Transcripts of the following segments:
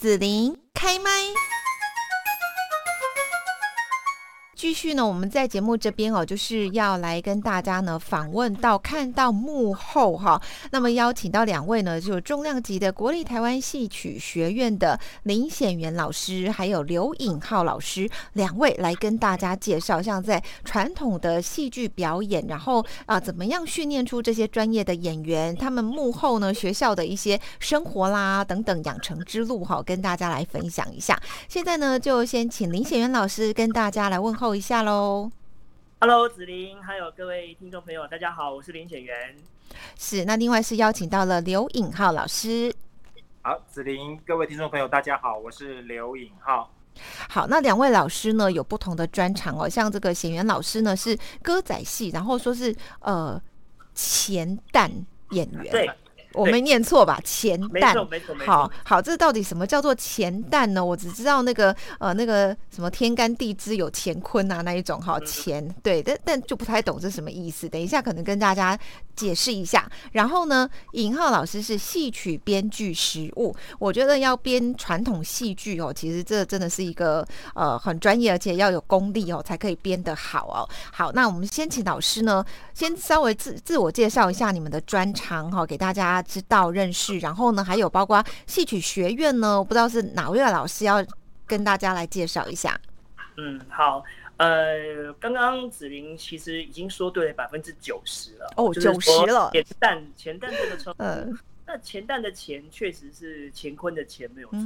子琳开麦。继续呢，我们在节目这边哦，就是要来跟大家呢访问到看到幕后哈。那么邀请到两位呢，就是重量级的国立台湾戏曲学院的林显元老师，还有刘颖浩老师，两位来跟大家介绍，像在传统的戏剧表演，然后啊怎么样训练出这些专业的演员，他们幕后呢学校的一些生活啦等等养成之路哈，跟大家来分享一下。现在呢，就先请林显元老师跟大家来问候。一下喽，Hello，子琳，还有各位听众朋友，大家好，我是林显元。是，那另外是邀请到了刘颖浩老师。好，子琳，各位听众朋友，大家好，我是刘颖浩。好，那两位老师呢有不同的专长哦，像这个显元老师呢是歌仔戏，然后说是呃前旦演员。对。我没念错吧？前旦，好好，这到底什么叫做钱蛋呢？我只知道那个呃，那个什么天干地支有乾坤啊那一种哈，钱对，但但就不太懂这什么意思。等一下可能跟大家解释一下。然后呢，尹浩老师是戏曲编剧实务，我觉得要编传统戏剧哦，其实这真的是一个呃很专业，而且要有功力哦，才可以编得好哦。好，那我们先请老师呢，先稍微自自我介绍一下你们的专长哈，给大家。知道认识，然后呢，还有包括戏曲学院呢，我不知道是哪位老师要跟大家来介绍一下。嗯，好，呃，刚刚子林其实已经说对了百分之九十了，哦，九十了，前旦前旦这个 称呼。那钱蛋的钱确实是乾坤的钱没有错，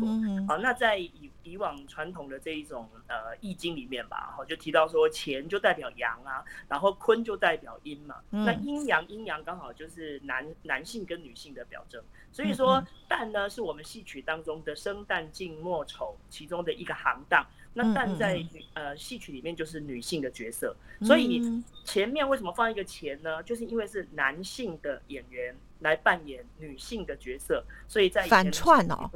好，那在以以往传统的这一种呃易经里面吧，好就提到说钱就代表阳啊，然后坤就代表阴嘛，那阴阳阴阳刚好就是男男性跟女性的表征，所以说旦呢是我们戏曲当中的生旦净末丑其中的一个行当，那旦在呃戏曲里面就是女性的角色，所以前面为什么放一个钱呢？就是因为是男性的演员。来扮演女性的角色，所以在反串哦，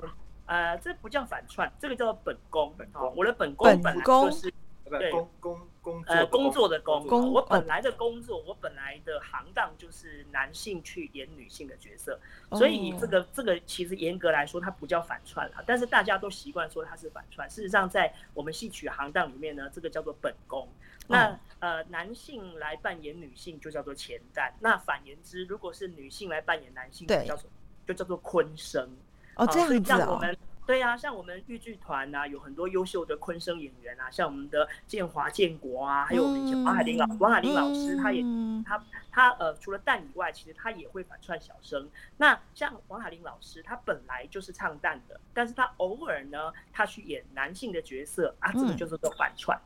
呃，这不叫反串，这个叫做本宫。哦，我的本宫本来就是对工工工呃工作的工。我本来的工作，我本来的行当就是男性去演女性的角色，所以这个这个其实严格来说它不叫反串啊，但是大家都习惯说它是反串。事实上，在我们戏曲行当里面呢，这个叫做本宫。那呃，男性来扮演女性就叫做前旦。那反言之，如果是女性来扮演男性，就叫做就叫做坤生。哦，这样子我们对啊，像我们豫剧团呐，有很多优秀的坤生演员啊，像我们的建华建国啊，还有我们以前王海林老王海林老师，他也他他呃，除了旦以外，其实他也会反串小生。那像王海林老师，他本来就是唱旦的，但是他偶尔呢，他去演男性的角色啊，这个就是做反串。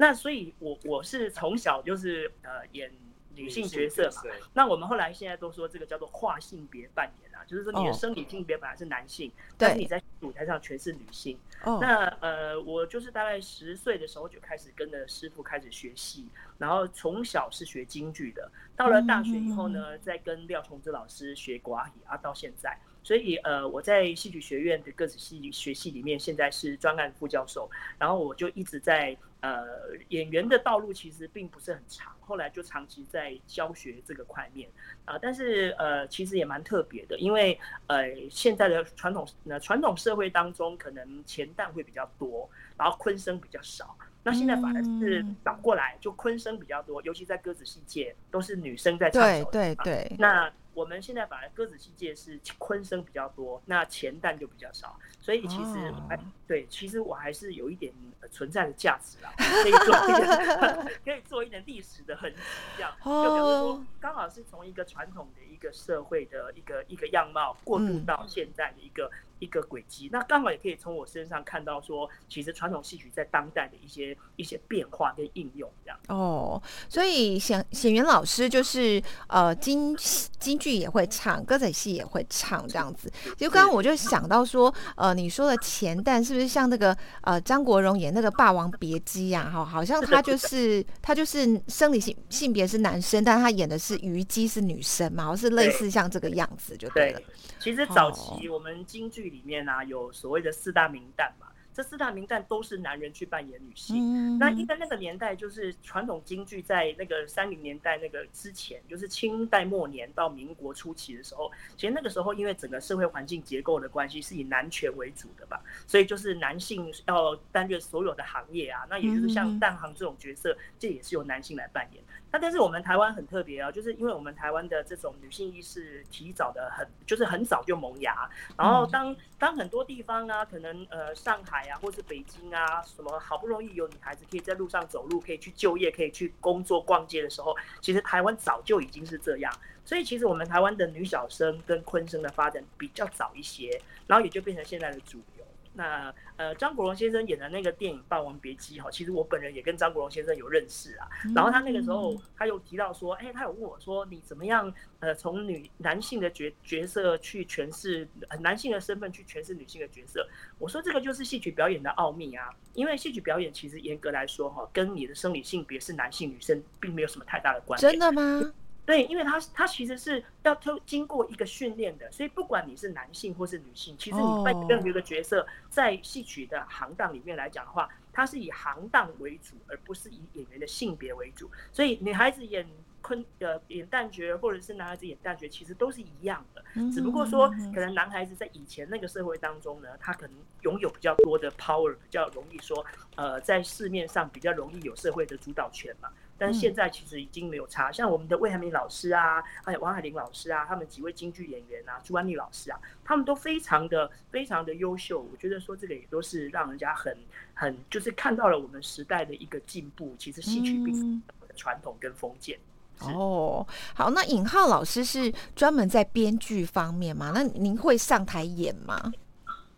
那所以，我我是从小就是呃演女性角色嘛。那我们后来现在都说这个叫做跨性别扮演啊，就是说你的生理性别本来是男性，但是你在舞台上全是女性。那呃，我就是大概十岁的时候就开始跟着师傅开始学戏，然后从小是学京剧的，到了大学以后呢，再跟廖崇之老师学寡语啊，到现在。所以，呃，我在戏曲学院的各子戏学系里面，现在是专案副教授。然后我就一直在，呃，演员的道路其实并不是很长，后来就长期在教学这个块面啊。但是，呃，其实也蛮特别的，因为，呃，现在的传统，那传统社会当中，可能前旦会比较多，然后坤生比较少。那现在反而是倒过来，就坤生比较多，尤其在歌子戏界，都是女生在唱。对对对。那我们现在反而鸽子戏界是昆声比较多，那前蛋就比较少，所以其实哎，对，其实我还是有一点存在的价值啦，可以做一点，可以做一点历史的痕迹，这样就比如说刚好是从一个传统的一个社会的一个一个样貌过渡到现在的一个。一个轨迹，那刚好也可以从我身上看到说，其实传统戏曲在当代的一些一些变化跟应用这样。哦，所以显显元老师就是呃京京剧也会唱，歌仔戏也会唱这样子。就刚刚我就想到说，呃，你说的前旦是不是像那个呃张国荣演那个《霸王别姬》呀？哈，好像他就是 他就是生理性性别是男生，但他演的是虞姬是女生嘛，好像是类似像这个样子就对了。其实早期我们京剧里面啊，有所谓的四大名旦嘛，这四大名旦都是男人去扮演女性。那因为那个年代就是传统京剧在那个三零年代那个之前，就是清代末年到民国初期的时候，其实那个时候因为整个社会环境结构的关系，是以男权为主的吧，所以就是男性要担任所有的行业啊，那也就是像旦行这种角色，这也是由男性来扮演。那但是我们台湾很特别啊，就是因为我们台湾的这种女性意识提早的很，就是很早就萌芽。然后当当很多地方啊，可能呃上海啊，或是北京啊，什么好不容易有女孩子可以在路上走路，可以去就业，可以去工作、逛街的时候，其实台湾早就已经是这样。所以其实我们台湾的女小生跟昆生的发展比较早一些，然后也就变成现在的主流。那呃，张国荣先生演的那个电影《霸王别姬》哈，其实我本人也跟张国荣先生有认识啊。然后他那个时候他又提到说，哎，他有问我说，你怎么样呃，从女男性的角角色去诠释男性的身份去诠释女性的角色？我说这个就是戏曲表演的奥秘啊，因为戏曲表演其实严格来说哈，跟你的生理性别是男性女生并没有什么太大的关系。真的吗？对，因为他他其实是要透经过一个训练的，所以不管你是男性或是女性，其实你扮演任何一个角色，在戏曲的行当里面来讲的话，它是以行当为主，而不是以演员的性别为主。所以女孩子演昆呃演旦角，或者是男孩子演旦角，其实都是一样的，只不过说可能男孩子在以前那个社会当中呢，他可能拥有比较多的 power，比较容易说呃在市面上比较容易有社会的主导权嘛。但是现在其实已经没有差，像我们的魏海明老师啊，还有王海玲老师啊，他们几位京剧演员啊，朱安丽老师啊，他们都非常的非常的优秀。我觉得说这个也都是让人家很很就是看到了我们时代的一个进步。其实戏曲并传统跟封建。哦，好，那尹浩老师是专门在编剧方面吗？那您会上台演吗？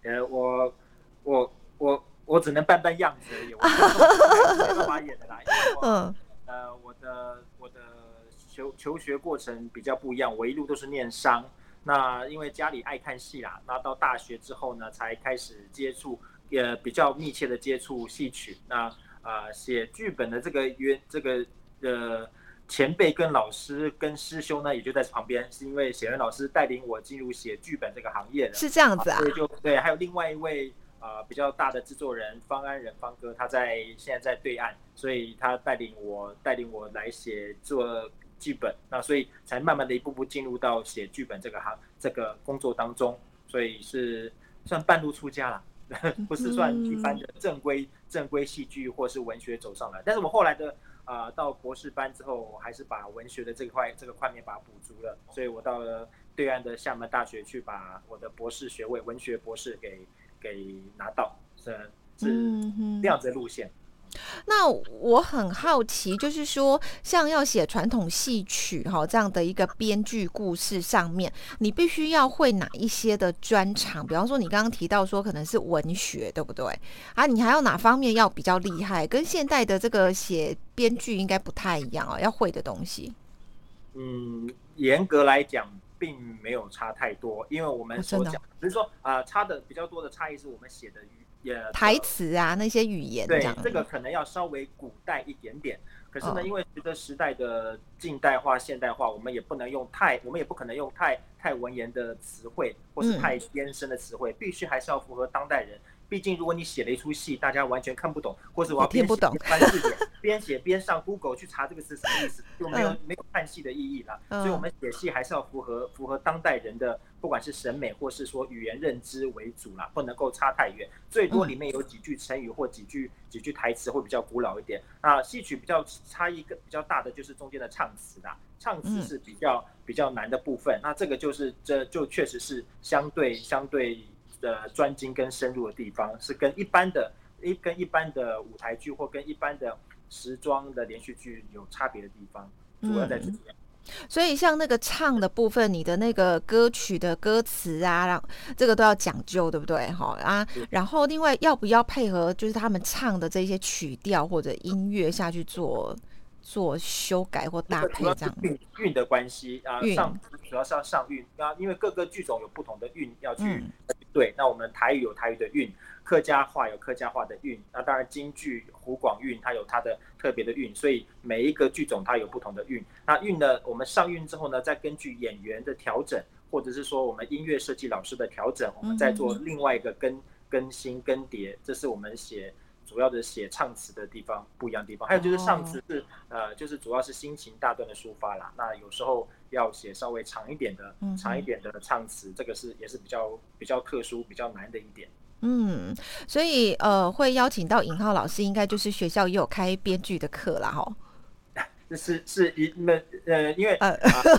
呃，我我我我只能扮扮样子而已，没办法演的啦。嗯。呃，我的我的求求学过程比较不一样，我一路都是念商。那因为家里爱看戏啦，那到大学之后呢，才开始接触，也比较密切的接触戏曲。那呃，写剧本的这个约这个呃前辈跟老师跟师兄呢，也就在旁边，是因为写人老师带领我进入写剧本这个行业的，是这样子啊。所以就对，还有另外一位。啊，比较大的制作人方安仁方哥，他在现在在对岸，所以他带领我带领我来写做剧本，那所以才慢慢的一步步进入到写剧本这个行这个工作当中，所以是算半路出家了，不是算一般的正规正规戏剧或是文学走上来，但是我后来的啊到博士班之后，我还是把文学的这块这个块面把它补足了，所以我到了对岸的厦门大学去把我的博士学位文学博士给。给拿到是是这样子的路线。那我很好奇，就是说，像要写传统戏曲哈这样的一个编剧故事上面，你必须要会哪一些的专长？比方说，你刚刚提到说可能是文学，对不对？啊，你还有哪方面要比较厉害？跟现代的这个写编剧应该不太一样哦，要会的东西。嗯，严格来讲。并没有差太多，因为我们所讲，只是说啊，差的比较多的差异是我们写的语也台词啊那些语言，对这个可能要稍微古代一点点。可是呢，因为随着时代的近代化、现代化，我们也不能用太，我们也不可能用太太文言的词汇，或是太艰深的词汇，必须还是要符合当代人。毕竟，如果你写了一出戏，大家完全看不懂，或者我要边写边翻字典，边写边上 Google 去查这个是什么意思，就没有没有看戏的意义了。所以，我们写戏还是要符合符合当代人的，不管是审美或是说语言认知为主啦，不能够差太远。最多里面有几句成语或几句几句台词会比较古老一点。啊戏曲比较差异更比较大的就是中间的唱词啦，唱词是比较比较难的部分。那这个就是这就确实是相对相对。的专精跟深入的地方，是跟一般的、一跟一般的舞台剧或跟一般的时装的连续剧有差别的地方，主要在这里。所以像那个唱的部分，你的那个歌曲的歌词啊，让这个都要讲究，对不对？哈啊，然后另外要不要配合，就是他们唱的这些曲调或者音乐下去做做修改或搭配这样。韵韵的关系啊，上主要是要上韵啊，因为各个剧种有不同的韵要去。对，那我们台语有台语的韵，客家话有客家话的韵，那当然京剧湖广韵它有它的特别的韵，所以每一个剧种它有不同的韵。那韵呢，我们上韵之后呢，再根据演员的调整，或者是说我们音乐设计老师的调整，我们再做另外一个跟更新更迭，这是我们写主要的写唱词的地方不一样的地方。还有就是上词是呃，就是主要是心情大段的抒发啦。那有时候要写稍微长一点的、长一点的唱词，这个是也是比较比较特殊、比较难的一点。嗯，所以呃，会邀请到尹浩老师，应该就是学校也有开编剧的课啦，哈。是是一们呃，因为呃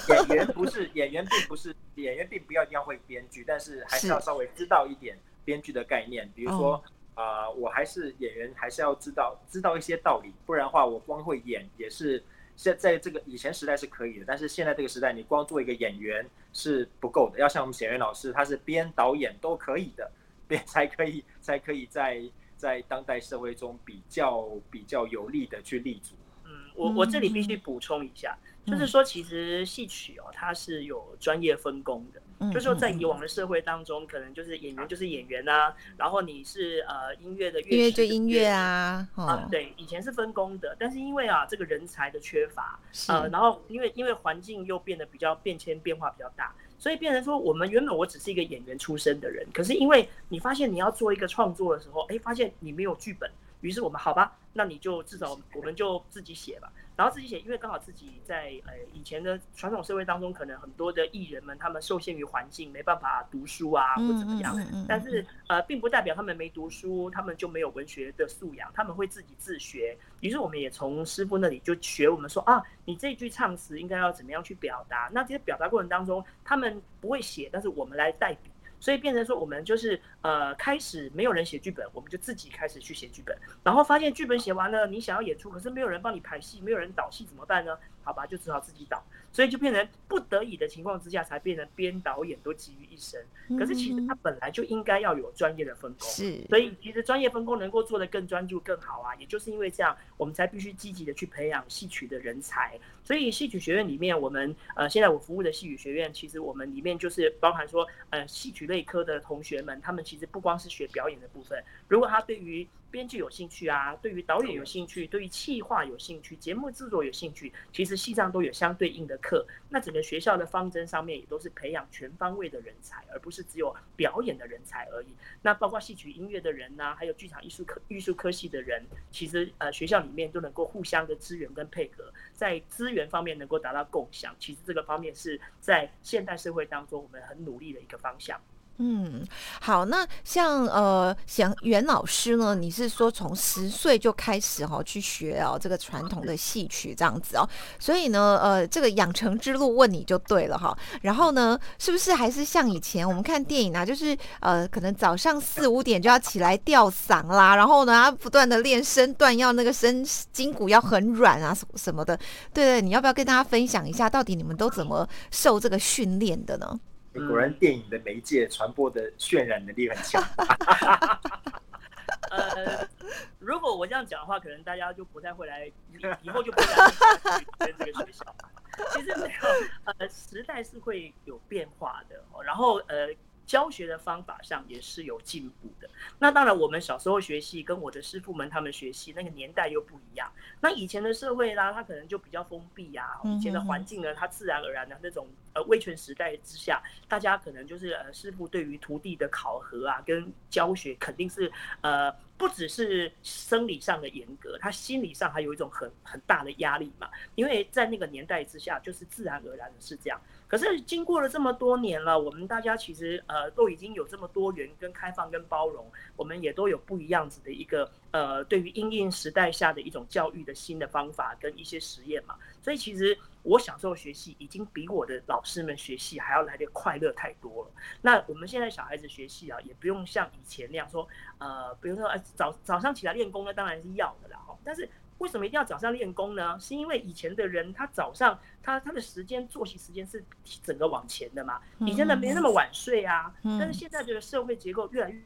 演员不是 演员，并不是演员，并不要一定要会编剧，但是还是要稍微知道一点编剧的概念。比如说啊，我还是演员，还是要知道知道一些道理，不然的话，我光会演也是现在这个以前时代是可以的，但是现在这个时代，你光做一个演员是不够的，要像我们显员老师，他是编导演都可以的，编才可以 才可以在在当代社会中比较比较有力的去立足。嗯我我这里必须补充一下，就是说，其实戏曲哦，它是有专业分工的。就是说，在以往的社会当中，可能就是演员就是演员啊，然后你是呃音乐的乐，音乐就音乐啊，啊，对，以前是分工的，但是因为啊这个人才的缺乏，呃，然后因为因为环境又变得比较变迁变化比较大，所以变成说，我们原本我只是一个演员出身的人，可是因为你发现你要做一个创作的时候，哎，发现你没有剧本。于是我们好吧，那你就至少我们就自己写吧。然后自己写，因为刚好自己在呃以前的传统社会当中，可能很多的艺人们他们受限于环境，没办法读书啊或怎么样。但是呃，并不代表他们没读书，他们就没有文学的素养，他们会自己自学。于是我们也从师傅那里就学，我们说啊，你这句唱词应该要怎么样去表达？那这些表达过程当中，他们不会写，但是我们来代笔。所以变成说，我们就是呃，开始没有人写剧本，我们就自己开始去写剧本，然后发现剧本写完了，你想要演出，可是没有人帮你排戏，没有人导戏，怎么办呢？好吧，就只好自己导。所以就变成不得已的情况之下，才变成编导演都集于一身。可是其实他本来就应该要有专业的分工，是。所以其实专业分工能够做得更专注、更好啊。也就是因为这样，我们才必须积极的去培养戏曲的人才。所以戏曲学院里面，我们呃现在我服务的戏曲学院，其实我们里面就是包含说呃戏曲类科的同学们，他们其实不光是学表演的部分，如果他对于编剧有兴趣啊，对于导演有兴趣，对于企划有兴趣，节目制作有兴趣，其实戏上都有相对应的课。那整个学校的方针上面也都是培养全方位的人才，而不是只有表演的人才而已。那包括戏曲音乐的人呐，还有剧场艺术科艺术科系的人，其实呃学校里面都能够互相的资源跟配合，在资源方面能够达到共享。其实这个方面是在现代社会当中我们很努力的一个方向。嗯，好，那像呃，像袁老师呢，你是说从十岁就开始哈去学哦这个传统的戏曲这样子哦，所以呢，呃，这个养成之路问你就对了哈。然后呢，是不是还是像以前我们看电影啊，就是呃，可能早上四五点就要起来吊嗓啦，然后呢，不断的练身段，要那个身筋骨要很软啊什什么的。对对，你要不要跟大家分享一下，到底你们都怎么受这个训练的呢？果然，电影的媒介传播的渲染能力很强。呃，如果我这样讲的话，可能大家就不太会来，以后就不来跟这个学校。其实没有，呃，时代是会有变化的。然后，呃。教学的方法上也是有进步的。那当然，我们小时候学习跟我的师傅们他们学习那个年代又不一样。那以前的社会啦，他可能就比较封闭呀。以前的环境呢，它自然而然的那种呃威权时代之下，大家可能就是呃师傅对于徒弟的考核啊跟教学肯定是呃不只是生理上的严格，他心理上还有一种很很大的压力嘛。因为在那个年代之下，就是自然而然的是这样。可是经过了这么多年了，我们大家其实呃都已经有这么多元、跟开放、跟包容，我们也都有不一样子的一个呃对于应应时代下的一种教育的新的方法跟一些实验嘛。所以其实我小时候学习已经比我的老师们学习还要来的快乐太多了。那我们现在小孩子学习啊，也不用像以前那样说呃，比如说呃早早上起来练功呢，当然是要的啦哈，但是。为什么一定要早上练功呢？是因为以前的人他早上他他的时间作息时间是整个往前的嘛，以前的没那么晚睡啊。但是现在这个社会结构越来越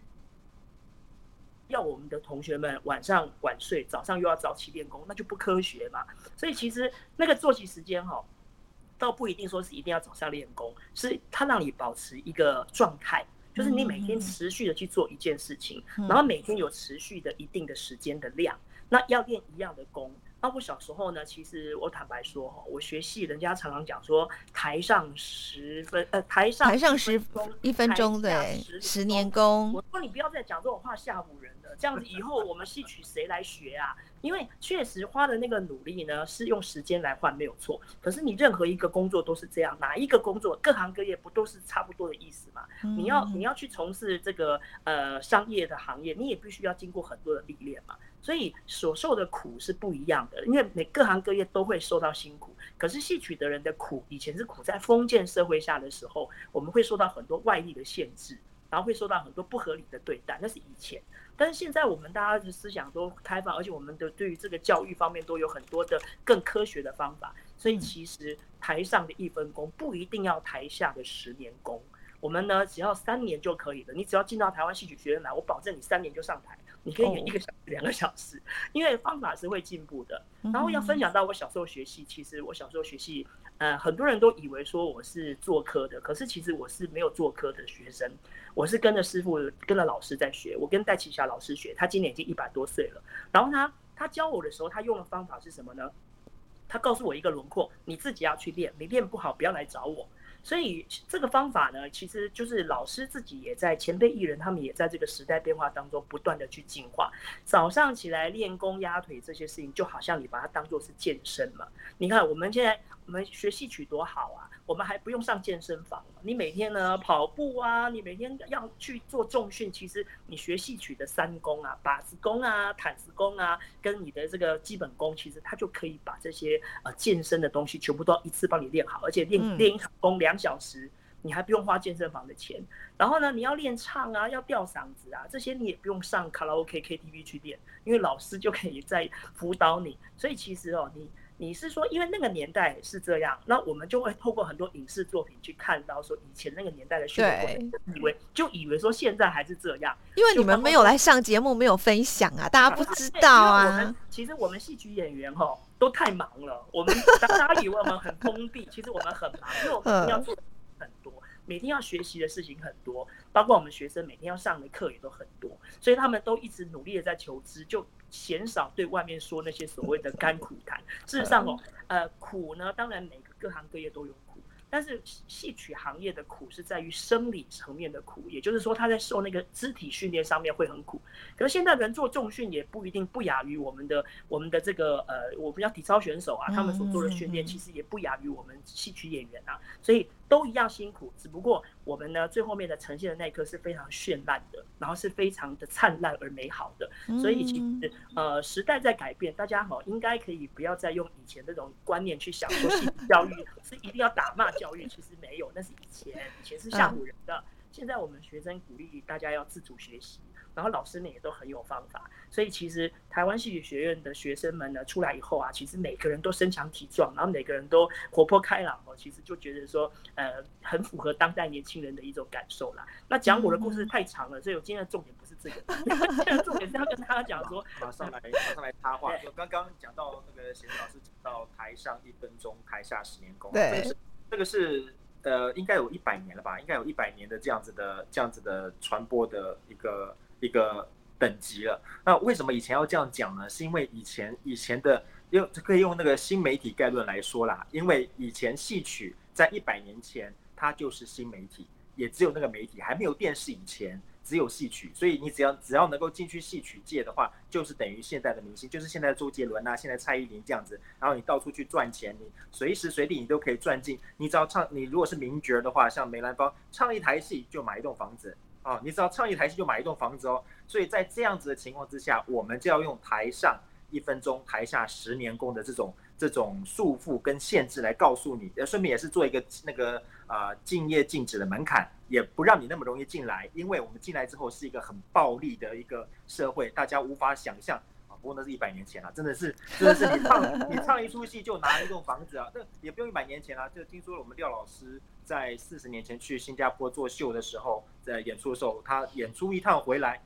要我们的同学们晚上晚睡，早上又要早起练功，那就不科学嘛。所以其实那个作息时间哈，倒不一定说是一定要早上练功，是它让你保持一个状态，就是你每天持续的去做一件事情，然后每天有持续的一定的时间的量。那要练一样的功，那我小时候呢，其实我坦白说哈，我学戏，人家常常讲说台上十分，呃，台上台上十分一分钟对，十年功。我说你不要再讲这种话吓唬人了，这样子以后我们戏曲谁来学啊？因为确实花的那个努力呢，是用时间来换，没有错。可是你任何一个工作都是这样，哪一个工作，各行各业不都是差不多的意思嘛？你要你要去从事这个呃商业的行业，你也必须要经过很多的历练嘛。所以所受的苦是不一样的，因为每各行各业都会受到辛苦。可是戏曲的人的苦，以前是苦在封建社会下的时候，我们会受到很多外力的限制，然后会受到很多不合理的对待，那是以前。但是现在我们大家的思想都开放，而且我们的对于这个教育方面都有很多的更科学的方法。所以其实台上的一分功不一定要台下的十年功，我们呢只要三年就可以了。你只要进到台湾戏曲学院来，我保证你三年就上台。你可以演一个小时、两个小时，因为方法是会进步的。然后要分享到我小时候学戏，其实我小时候学戏，呃，很多人都以为说我是做科的，可是其实我是没有做科的学生，我是跟着师傅、跟着老师在学。我跟戴启霞老师学，他今年已经一百多岁了。然后他他教我的时候，他用的方法是什么呢？他告诉我一个轮廓，你自己要去练，你练不好不要来找我。所以这个方法呢，其实就是老师自己也在前辈艺人，他们也在这个时代变化当中不断的去进化。早上起来练功压腿这些事情，就好像你把它当做是健身嘛。你看我们现在。我们学戏曲多好啊！我们还不用上健身房。你每天呢跑步啊，你每天要去做重训。其实你学戏曲的三功啊，把子功啊、毯子功啊，跟你的这个基本功，其实它就可以把这些呃健身的东西全部都一次帮你练好。而且练练一场功两小时，你还不用花健身房的钱。然后呢，你要练唱啊，要吊嗓子啊，这些你也不用上卡拉 OK、KTV 去练，因为老师就可以在辅导你。所以其实哦，你。你是说，因为那个年代是这样，那我们就会透过很多影视作品去看到，说以前那个年代的学会，以为就以为说现在还是这样。因为你们没有来上节目，没有分享啊，大家不知道啊。其实我们戏曲演员哈都太忙了，我们大家以为我们很封闭，其实我们很忙，因为我们要做很多，每天要学习的事情很多，包括我们学生每天要上的课也都很多，所以他们都一直努力的在求知，就。鲜少对外面说那些所谓的甘苦谈。事实上哦，呃，苦呢，当然每个各行各业都有苦，但是戏曲行业的苦是在于生理层面的苦，也就是说他在受那个肢体训练上面会很苦。可是现在人做重训也不一定不亚于我们的我们的这个呃，我们叫体操选手啊，他们所做的训练其实也不亚于我们戏曲演员啊，所以。都一样辛苦，只不过我们呢最后面的呈现的那一刻是非常绚烂的，然后是非常的灿烂而美好的。所以其实呃时代在改变，大家好应该可以不要再用以前那种观念去想说性教育是一定要打骂教育，其实没有，那是以前，以前是吓唬人的。现在我们学生鼓励大家要自主学习。然后老师们也都很有方法，所以其实台湾戏曲学院的学生们呢出来以后啊，其实每个人都身强体壮，然后每个人都活泼开朗哦，其实就觉得说呃很符合当代年轻人的一种感受啦。那讲我的故事太长了，所以我今天的重点不是这个，今天的重点是要跟大家讲说，马上来马上来插话，就刚刚讲到那个贤老师讲到台上一分钟，台下十年功，对，这个是呃应该有一百年了吧，应该有一百年的这样子的这样子的传播的一个。一个等级了。那为什么以前要这样讲呢？是因为以前以前的用可以用那个新媒体概论来说啦。因为以前戏曲在一百年前它就是新媒体，也只有那个媒体还没有电视以前只有戏曲，所以你只要只要能够进去戏曲界的话，就是等于现在的明星，就是现在周杰伦啊，现在蔡依林这样子。然后你到处去赚钱，你随时随地你都可以赚进。你只要唱，你如果是名角的话，像梅兰芳唱一台戏就买一栋房子。哦，你只要唱一台戏就买一栋房子哦，所以在这样子的情况之下，我们就要用台上一分钟，台下十年功的这种这种束缚跟限制来告诉你，呃，顺便也是做一个那个啊敬业禁止的门槛，也不让你那么容易进来，因为我们进来之后是一个很暴力的一个社会，大家无法想象。不过那是一百年前了，真的是，真的是你唱你唱一出戏就拿一栋房子啊，那也不用一百年前了。就听说了我们廖老师在四十年前去新加坡做秀的时候，在演出的时候，他演出一趟回来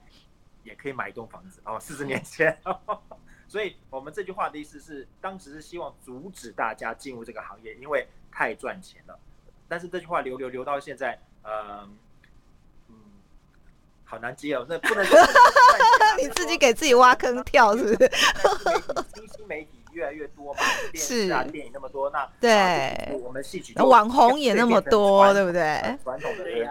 也可以买一栋房子哦。四十年前，所以我们这句话的意思是，当时是希望阻止大家进入这个行业，因为太赚钱了。但是这句话留留留到现在，嗯。好难接哦，那不能说。你自己给自己挖坑跳是不是？新兴媒体越来来越多嘛，电视啊、电影那么多，那对，我们戏曲网红也那么多，对不对？传统的对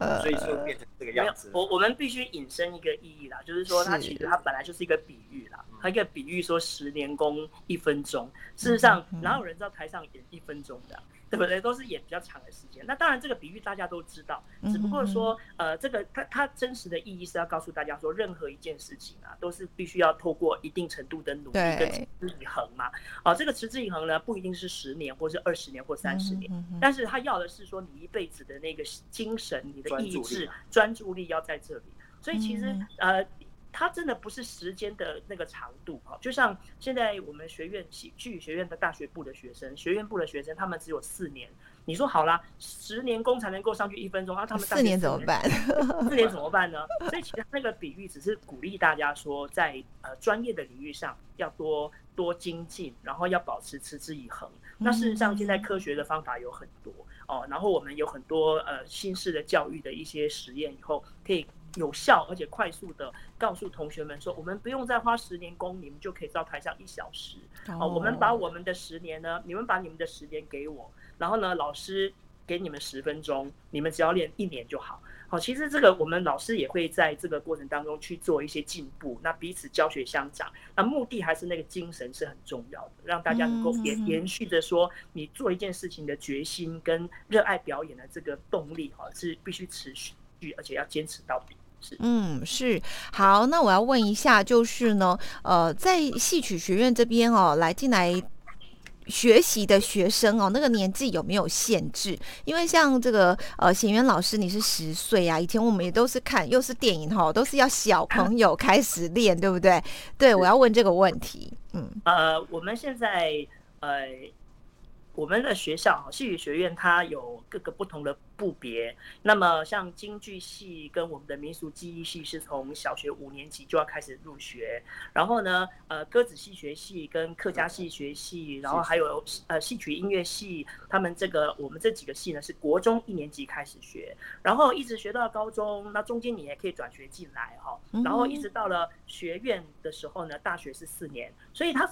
呀，所以就变成这个样子。我我们必须引申一个意义啦，就是说它其实它本来就是一个比喻啦，它一个比喻说十年功一分钟，事实上哪有人知道台上演一分钟的？对不对？都是演比较长的时间。那当然，这个比喻大家都知道，只不过说，呃，这个它它真实的意义是要告诉大家说，任何一件事情啊，都是必须要透过一定程度的努力跟持之以恒嘛。啊，这个持之以恒呢，不一定是十年，或是二十年，或三十年，但是他要的是说，你一辈子的那个精神、你的意志、专注力要在这里。所以其实，呃。它真的不是时间的那个长度哈，就像现在我们学院戏剧学院的大学部的学生，学院部的学生，他们只有四年。你说好啦，十年功才能够上去一分钟，那他们四年怎么办？四年怎么办呢？所以其实那个比喻只是鼓励大家说，在呃专业的领域上要多多精进，然后要保持持之以恒。那事实上，现在科学的方法有很多哦，然后我们有很多呃新式的教育的一些实验，以后可以。有效而且快速的告诉同学们说，我们不用再花十年功，你们就可以到台上一小时。哦，我们把我们的十年呢，你们把你们的十年给我，然后呢，老师给你们十分钟，你们只要练一年就好。好，其实这个我们老师也会在这个过程当中去做一些进步，那彼此教学相长。那目的还是那个精神是很重要的，让大家能够延延续着说，你做一件事情的决心跟热爱表演的这个动力，哈，是必须持续，而且要坚持到底。嗯，是好。那我要问一下，就是呢，呃，在戏曲学院这边哦，来进来学习的学生哦，那个年纪有没有限制？因为像这个呃，贤元老师你是十岁啊，以前我们也都是看，又是电影哈，都是要小朋友开始练，对不对？对，我要问这个问题。嗯，呃，我们现在呃。我们的学校，戏曲学院它有各个不同的部别。那么像京剧系跟我们的民俗技艺系是从小学五年级就要开始入学。然后呢，呃，歌子戏学系跟客家戏学系，然后还有呃戏曲音乐系，他们这个我们这几个系呢是国中一年级开始学，然后一直学到高中。那中间你也可以转学进来哈，然后一直到了学院的时候呢，大学是四年，所以他。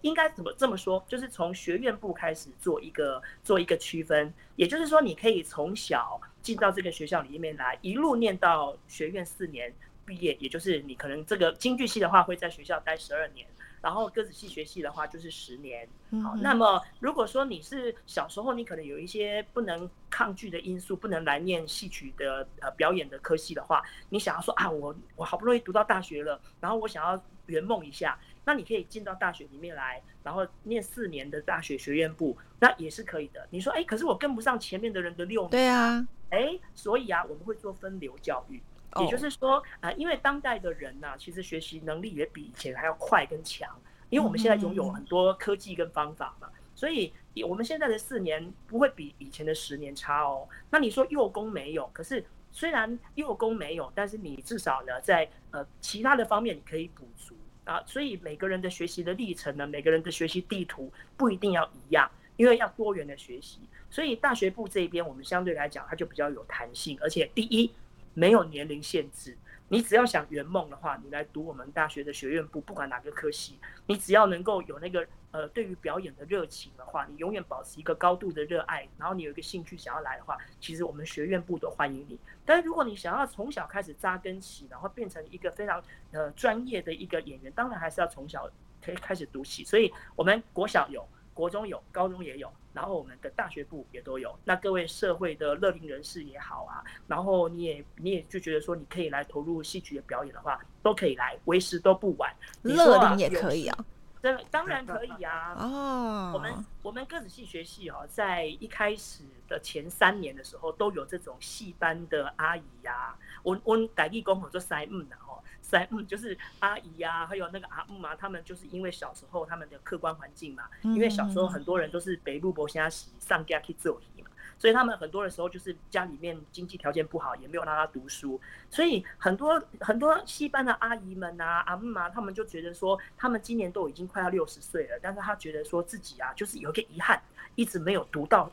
应该怎么这么说？就是从学院部开始做一个做一个区分，也就是说，你可以从小进到这个学校里面来，一路念到学院四年毕业，也就是你可能这个京剧系的话会在学校待十二年，然后歌子戏学系的话就是十年。好，那么如果说你是小时候你可能有一些不能抗拒的因素，不能来念戏曲的呃表演的科系的话，你想要说啊，我我好不容易读到大学了，然后我想要圆梦一下。那你可以进到大学里面来，然后念四年的大学学院部，那也是可以的。你说，哎，可是我跟不上前面的人的六年。对啊，哎，所以啊，我们会做分流教育，也就是说，啊，因为当代的人呢，其实学习能力也比以前还要快跟强，因为我们现在拥有很多科技跟方法嘛，所以我们现在的四年不会比以前的十年差哦。那你说幼工没有，可是虽然幼工没有，但是你至少呢，在呃其他的方面你可以补足。啊，所以每个人的学习的历程呢，每个人的学习地图不一定要一样，因为要多元的学习。所以大学部这边，我们相对来讲，它就比较有弹性，而且第一没有年龄限制。你只要想圆梦的话，你来读我们大学的学院部，不管哪个科系，你只要能够有那个呃对于表演的热情的话，你永远保持一个高度的热爱，然后你有一个兴趣想要来的话，其实我们学院部都欢迎你。但是如果你想要从小开始扎根起，然后变成一个非常呃专业的一个演员，当然还是要从小可以开始读起。所以我们国小有。国中有，高中也有，然后我们的大学部也都有。那各位社会的乐龄人士也好啊，然后你也你也就觉得说你可以来投入戏曲的表演的话，都可以来，为时都不晚。乐龄也可以啊，这当然可以啊。哦，我们我们歌子戏学系哦，在一开始的前三年的时候，都有这种戏班的阿姨呀，我我代义工我做三木的。三嗯，就是阿姨呀，还有那个阿姆啊，他们就是因为小时候他们的客观环境嘛，因为小时候很多人都是北路博虾洗上家去做戏嘛，所以他们很多的时候就是家里面经济条件不好，也没有让他读书，所以很多很多戏班的阿姨们啊、阿姆啊，他们就觉得说，他们今年都已经快要六十岁了，但是他觉得说自己啊，就是有一个遗憾，一直没有读到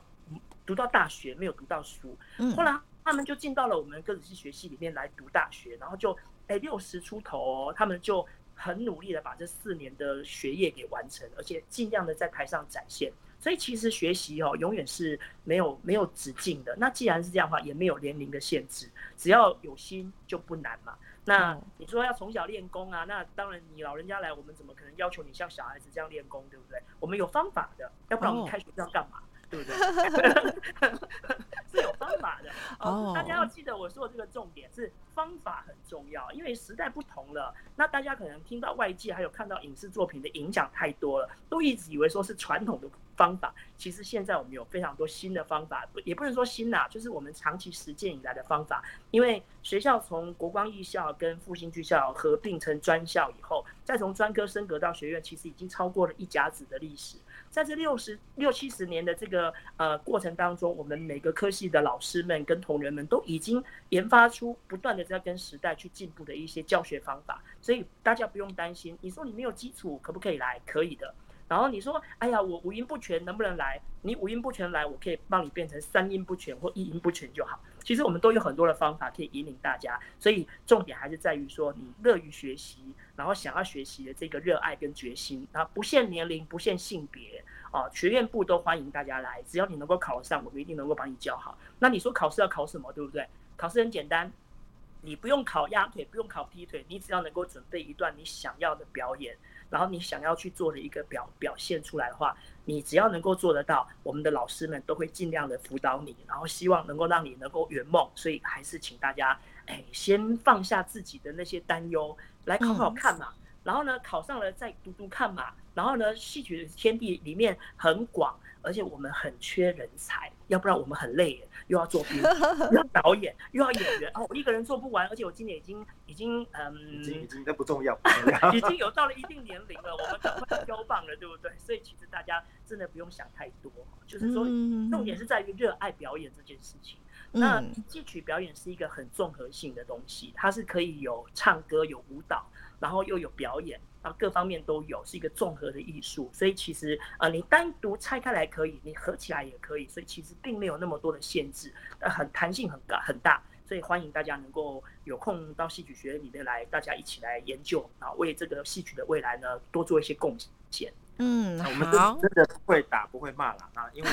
读到大学，没有读到书，后来他们就进到了我们歌子戏学系里面来读大学，然后就。哎，六十出头，他们就很努力的把这四年的学业给完成，而且尽量的在台上展现。所以其实学习哦，永远是没有没有止境的。那既然是这样的话，也没有年龄的限制，只要有心就不难嘛。那你说要从小练功啊？那当然，你老人家来，我们怎么可能要求你像小孩子这样练功，对不对？我们有方法的，要不然我们开学校干嘛？对不对？是有方法的。哦，大家要记得我说的这个重点是方法很重要，因为时代不同了。那大家可能听到外界还有看到影视作品的影响太多了，都一直以为说是传统的方法。其实现在我们有非常多新的方法，也不能说新啦，就是我们长期实践以来的方法。因为学校从国光艺校跟复兴剧校合并成专校以后，再从专科升格到学院，其实已经超过了一甲子的历史。在这六十六七十年的这个呃过程当中，我们每个科系的老师们跟同仁们都已经研发出不断的在跟时代去进步的一些教学方法，所以大家不用担心。你说你没有基础可不可以来？可以的。然后你说，哎呀，我五音不全能不能来？你五音不全来，我可以帮你变成三音不全或一音不全就好。其实我们都有很多的方法可以引领大家，所以重点还是在于说你乐于学习。然后想要学习的这个热爱跟决心，啊，不限年龄，不限性别，啊，学院部都欢迎大家来，只要你能够考上，我们一定能够帮你教好。那你说考试要考什么，对不对？考试很简单，你不用考压腿，不用考劈腿，你只要能够准备一段你想要的表演，然后你想要去做的一个表表现出来的话，你只要能够做得到，我们的老师们都会尽量的辅导你，然后希望能够让你能够圆梦。所以还是请大家，哎，先放下自己的那些担忧。来考考看嘛，然后呢，考上了再读读看嘛，然后呢，戏曲的天地里面很广，而且我们很缺人才，要不然我们很累，又要做编，又要导演，又要演员，哦，我一个人做不完，而且我今年已经已经嗯，已经已经这不重 要，已经有到了一定年龄了，我们赶快交棒了，对不对？所以其实大家真的不用想太多，就是说重点是在于热爱表演这件事情。那戏曲表演是一个很综合性的东西，它是可以有唱歌、有舞蹈，然后又有表演，然后各方面都有，是一个综合的艺术。所以其实呃，你单独拆开来可以，你合起来也可以，所以其实并没有那么多的限制，呃，很弹性很大很大。所以欢迎大家能够有空到戏曲学院里面来，大家一起来研究啊，为这个戏曲的未来呢多做一些贡献。嗯，我们真的不会打不会骂了啊，因为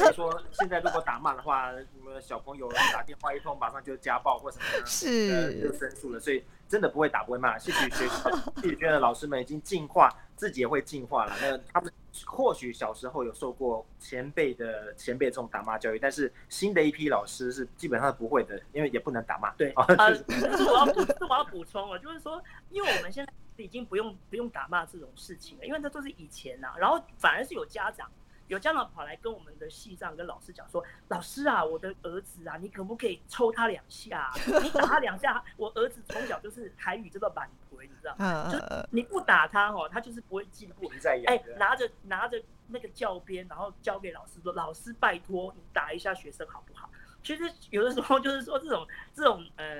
再说现在如果打骂的话，什么小朋友打电话一通，马上就家暴或什么，是就申诉了，所以真的不会打不会骂。戏曲学戏曲学院的老师们已经进化，自己也会进化了。那他们或许小时候有受过前辈的前辈这种打骂教育，但是新的一批老师是基本上不会的，因为也不能打骂。对啊，是我要补，是我要补充了，就是说，因为我们现在。已经不用不用打骂这种事情了，因为这都是以前呐。然后反而是有家长，有家长跑来跟我们的系长跟老师讲说：“老师啊，我的儿子啊，你可不可以抽他两下？你打他两下，我儿子从小就是台语这个板腿，你知道吗？就你不打他哦，他就是不会进步。哎，拿着拿着那个教鞭，然后交给老师说：老师拜托你打一下学生好不好？”其实有的时候就是说这种这种呃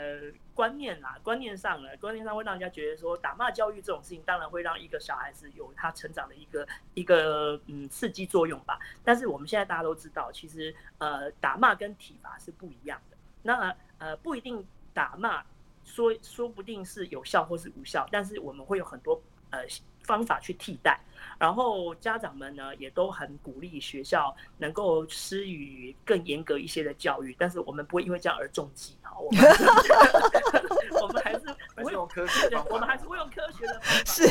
观念啦，观念上呢，观念上会让人家觉得说打骂教育这种事情，当然会让一个小孩子有他成长的一个一个嗯刺激作用吧。但是我们现在大家都知道，其实呃打骂跟体罚是不一样的。那呃不一定打骂说说不定是有效或是无效，但是我们会有很多呃方法去替代。然后家长们呢也都很鼓励学校能够施予更严格一些的教育，但是我们不会因为这样而中计哈。我们 我们还是会用科学的，我们还是会用科学的方法，是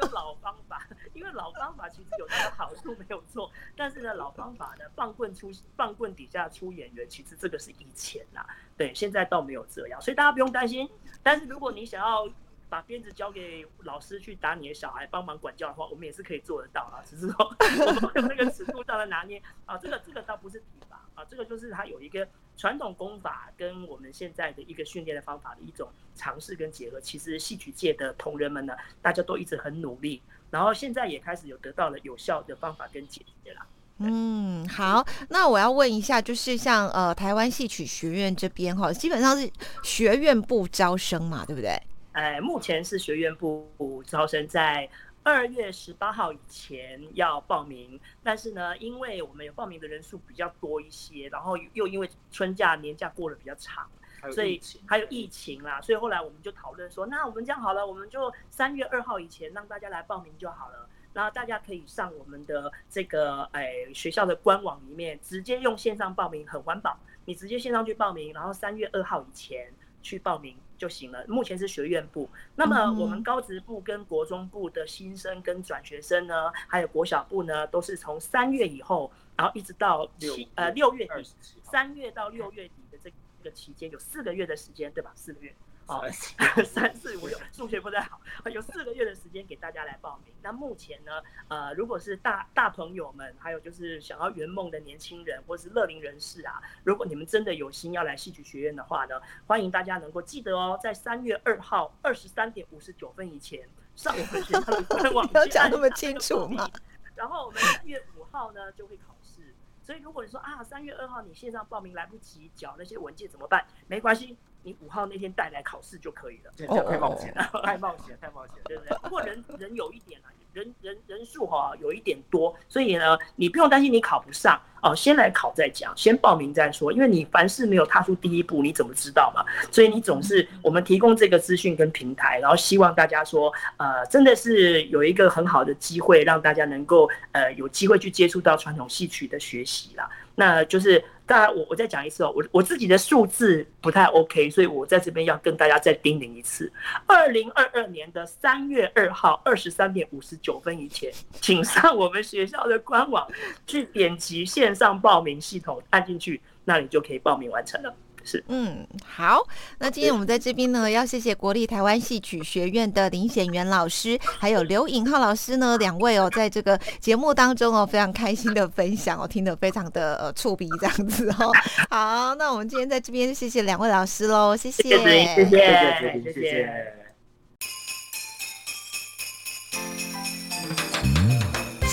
用老方法。因为老方法其实有它的好处没有错，但是呢老方法呢棒棍出棒棍底下出演员，其实这个是以前呐，对，现在倒没有这样，所以大家不用担心。但是如果你想要。把鞭子交给老师去打你的小孩，帮忙管教的话，我们也是可以做得到啊。只是说 我们有那个尺度上的拿捏啊。这个这个倒不是体罚啊，这个就是它有一个传统功法跟我们现在的一个训练的方法的一种尝试跟结合。其实戏曲界的同仁们呢，大家都一直很努力，然后现在也开始有得到了有效的方法跟解决了。嗯，好，那我要问一下，就是像呃台湾戏曲学院这边哈，基本上是学院部招生嘛，对不对？哎，目前是学院部招生，在二月十八号以前要报名，但是呢，因为我们有报名的人数比较多一些，然后又因为春假年假过得比较长，所以还有疫情啦，所以后来我们就讨论说，那我们这样好了，我们就三月二号以前让大家来报名就好了。然后大家可以上我们的这个哎学校的官网里面，直接用线上报名，很环保。你直接线上去报名，然后三月二号以前去报名就行了。目前是学院部，那么我们高职部跟国中部的新生跟转学生呢，还有国小部呢，都是从三月以后，然后一直到七呃六月底，三月到六月底的这个期间，有四个月的时间，对吧？四个月。哦，三四五六，数学不太好，有四个月的时间给大家来报名。那目前呢，呃，如果是大大朋友们，还有就是想要圆梦的年轻人，或是乐龄人士啊，如果你们真的有心要来戏曲学院的话呢，欢迎大家能够记得哦，在三月二号二十三点五十九分以前上我们学校的官网，要讲那么清楚吗？然后我们三月五号呢就会考试，所以如果你说啊，三月二号你线上报名来不及缴那些文件怎么办？没关系。你五号那天带来考试就可以了，这太冒险了，太冒险，太冒险，对不对？不过人人有一点啊，人人人数哈有一点多，所以呢，你不用担心你考不上哦，先来考再讲，先报名再说，因为你凡事没有踏出第一步，你怎么知道嘛？所以你总是我们提供这个资讯跟平台，然后希望大家说，呃，真的是有一个很好的机会，让大家能够呃有机会去接触到传统戏曲的学习啦。那就是，当然我我再讲一次哦，我我自己的数字不太 OK，所以我在这边要跟大家再叮咛一次：二零二二年的三月二号二十三点五十九分以前，请上我们学校的官网去点击线上报名系统，按进去，那你就可以报名完成了。是，嗯，好，那今天我们在这边呢，要谢谢国立台湾戏曲学院的林显元老师，还有刘颖浩老师呢，两位哦，在这个节目当中哦，非常开心的分享哦，听得非常的呃触鼻这样子哦。好，那我们今天在这边谢谢两位老师喽，谢谢，谢谢，谢谢，谢谢。